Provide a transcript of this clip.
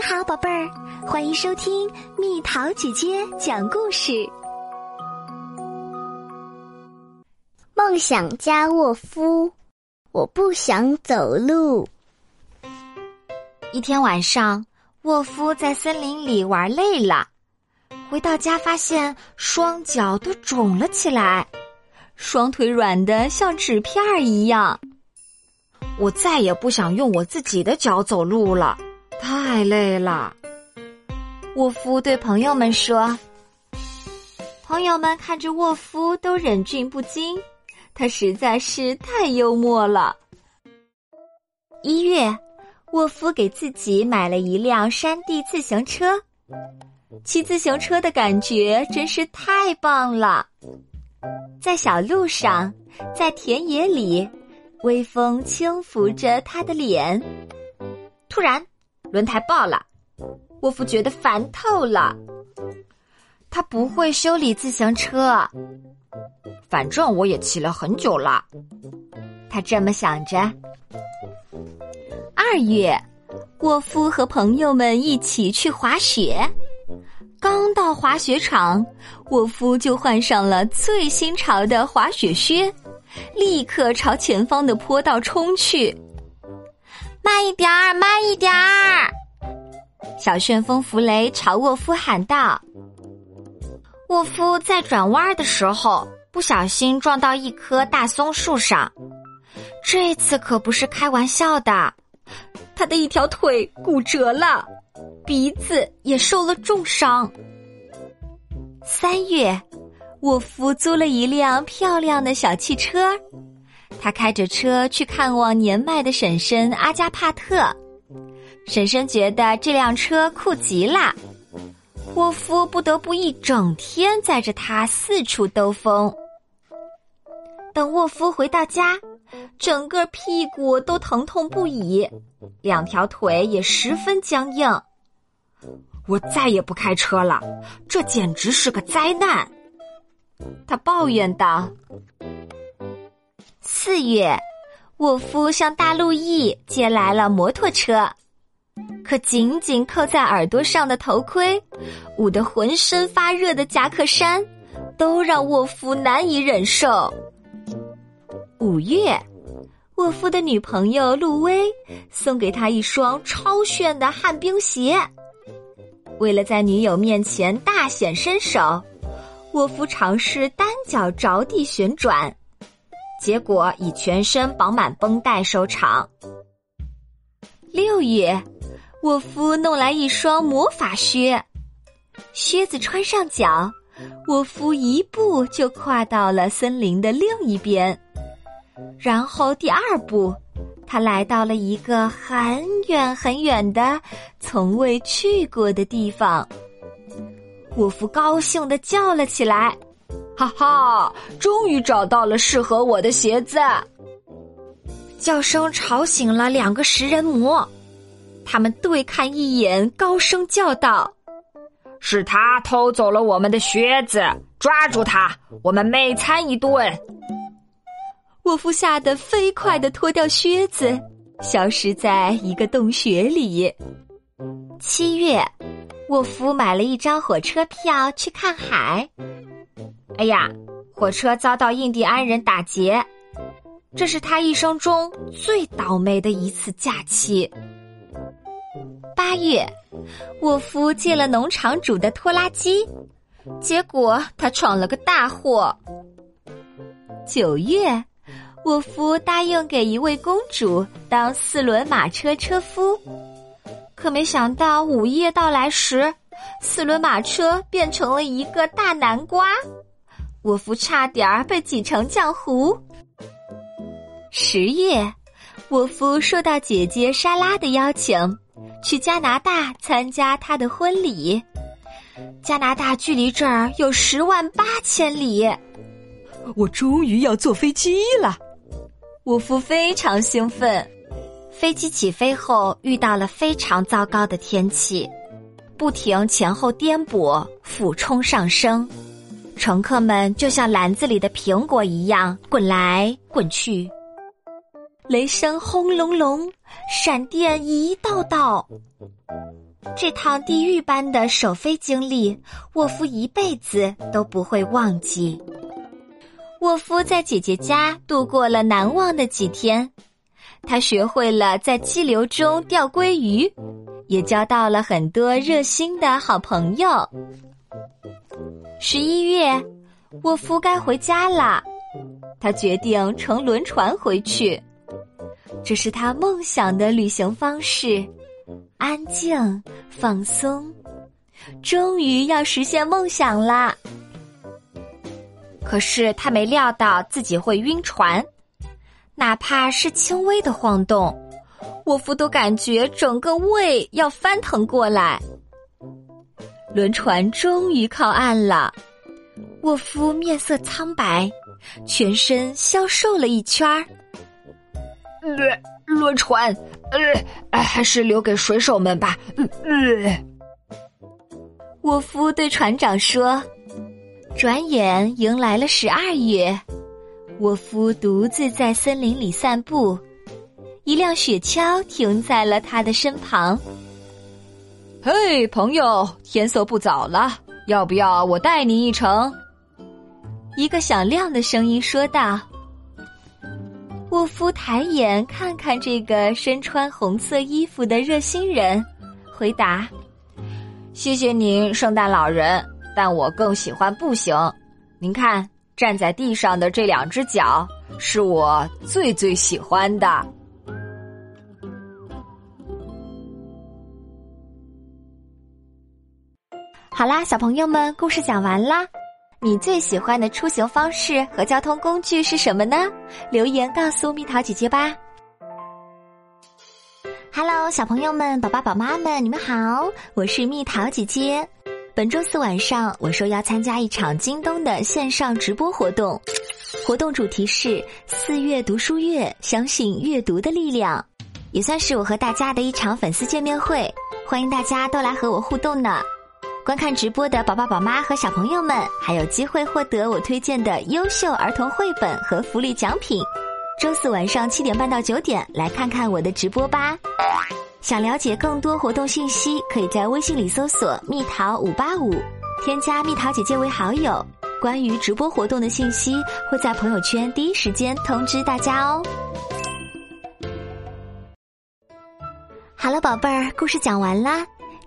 你好，宝贝儿，欢迎收听蜜桃姐姐讲故事。梦想家沃夫，我不想走路。一天晚上，沃夫在森林里玩累了，回到家发现双脚都肿了起来，双腿软的像纸片儿一样。我再也不想用我自己的脚走路了。太累了，沃夫对朋友们说。朋友们看着沃夫都忍俊不禁，他实在是太幽默了。一月，沃夫给自己买了一辆山地自行车，骑自行车的感觉真是太棒了。在小路上，在田野里，微风轻拂着他的脸，突然。轮胎爆了，沃夫觉得烦透了。他不会修理自行车，反正我也骑了很久了。他这么想着。二月，沃夫和朋友们一起去滑雪。刚到滑雪场，沃夫就换上了最新潮的滑雪靴，立刻朝前方的坡道冲去。慢一点儿，慢一点儿！小旋风弗雷朝沃夫喊道。沃夫在转弯的时候不小心撞到一棵大松树上，这次可不是开玩笑的，他的一条腿骨折了，鼻子也受了重伤。三月，沃夫租了一辆漂亮的小汽车。他开着车去看望年迈的婶婶阿加帕特，婶婶觉得这辆车酷极了，沃夫不得不一整天载着它四处兜风。等沃夫回到家，整个屁股都疼痛不已，两条腿也十分僵硬。我再也不开车了，这简直是个灾难，他抱怨道。四月，沃夫向大路易借来了摩托车，可紧紧扣在耳朵上的头盔，捂得浑身发热的夹克衫，都让沃夫难以忍受。五月，沃夫的女朋友路威送给他一双超炫的旱冰鞋，为了在女友面前大显身手，沃夫尝试单脚着地旋转。结果以全身绑满绷带收场。六月，沃夫弄来一双魔法靴，靴子穿上脚，沃夫一步就跨到了森林的另一边。然后第二步，他来到了一个很远很远的、从未去过的地方。沃夫高兴的叫了起来。哈哈！终于找到了适合我的鞋子。叫声吵醒了两个食人魔，他们对看一眼，高声叫道：“是他偷走了我们的靴子，抓住他，我们美餐一顿。”沃夫吓得飞快的脱掉靴子，消失在一个洞穴里。七月，沃夫买了一张火车票去看海。哎呀，火车遭到印第安人打劫，这是他一生中最倒霉的一次假期。八月，沃夫借了农场主的拖拉机，结果他闯了个大祸。九月，沃夫答应给一位公主当四轮马车车夫，可没想到午夜到来时，四轮马车变成了一个大南瓜。沃夫差点儿被挤成浆糊。十月，沃夫受到姐姐莎拉的邀请，去加拿大参加他的婚礼。加拿大距离这儿有十万八千里，我终于要坐飞机了。我夫非常兴奋。飞机起飞后遇到了非常糟糕的天气，不停前后颠簸，俯冲上升。乘客们就像篮子里的苹果一样滚来滚去，雷声轰隆隆，闪电一道道。这趟地狱般的首飞经历，沃夫一辈子都不会忘记。沃夫在姐姐家度过了难忘的几天，他学会了在激流中钓鲑鱼，也交到了很多热心的好朋友。十一月，沃夫该回家了，他决定乘轮船回去，这是他梦想的旅行方式。安静，放松，终于要实现梦想啦！可是他没料到自己会晕船，哪怕是轻微的晃动，沃夫都感觉整个胃要翻腾过来。轮船终于靠岸了，沃夫面色苍白，全身消瘦了一圈儿。呃，轮船。呃，还是留给水手们吧。呃，沃夫对船长说。转眼迎来了十二月，沃夫独自在森林里散步，一辆雪橇停在了他的身旁。嘿，朋友，天色不早了，要不要我带你一程？一个响亮的声音说道。沃夫抬眼看看这个身穿红色衣服的热心人，回答：“谢谢您，圣诞老人，但我更喜欢步行。您看，站在地上的这两只脚是我最最喜欢的。”好啦，小朋友们，故事讲完啦。你最喜欢的出行方式和交通工具是什么呢？留言告诉蜜桃姐姐吧。Hello，小朋友们、宝爸、宝妈们，你们好，我是蜜桃姐姐。本周四晚上，我说要参加一场京东的线上直播活动，活动主题是四月读书月，相信阅读的力量，也算是我和大家的一场粉丝见面会，欢迎大家都来和我互动呢。观看直播的宝宝、宝妈和小朋友们，还有机会获得我推荐的优秀儿童绘本和福利奖品。周四晚上七点半到九点，来看看我的直播吧。想了解更多活动信息，可以在微信里搜索“蜜桃五八五”，添加蜜桃姐姐为好友。关于直播活动的信息，会在朋友圈第一时间通知大家哦。好了，宝贝儿，故事讲完啦。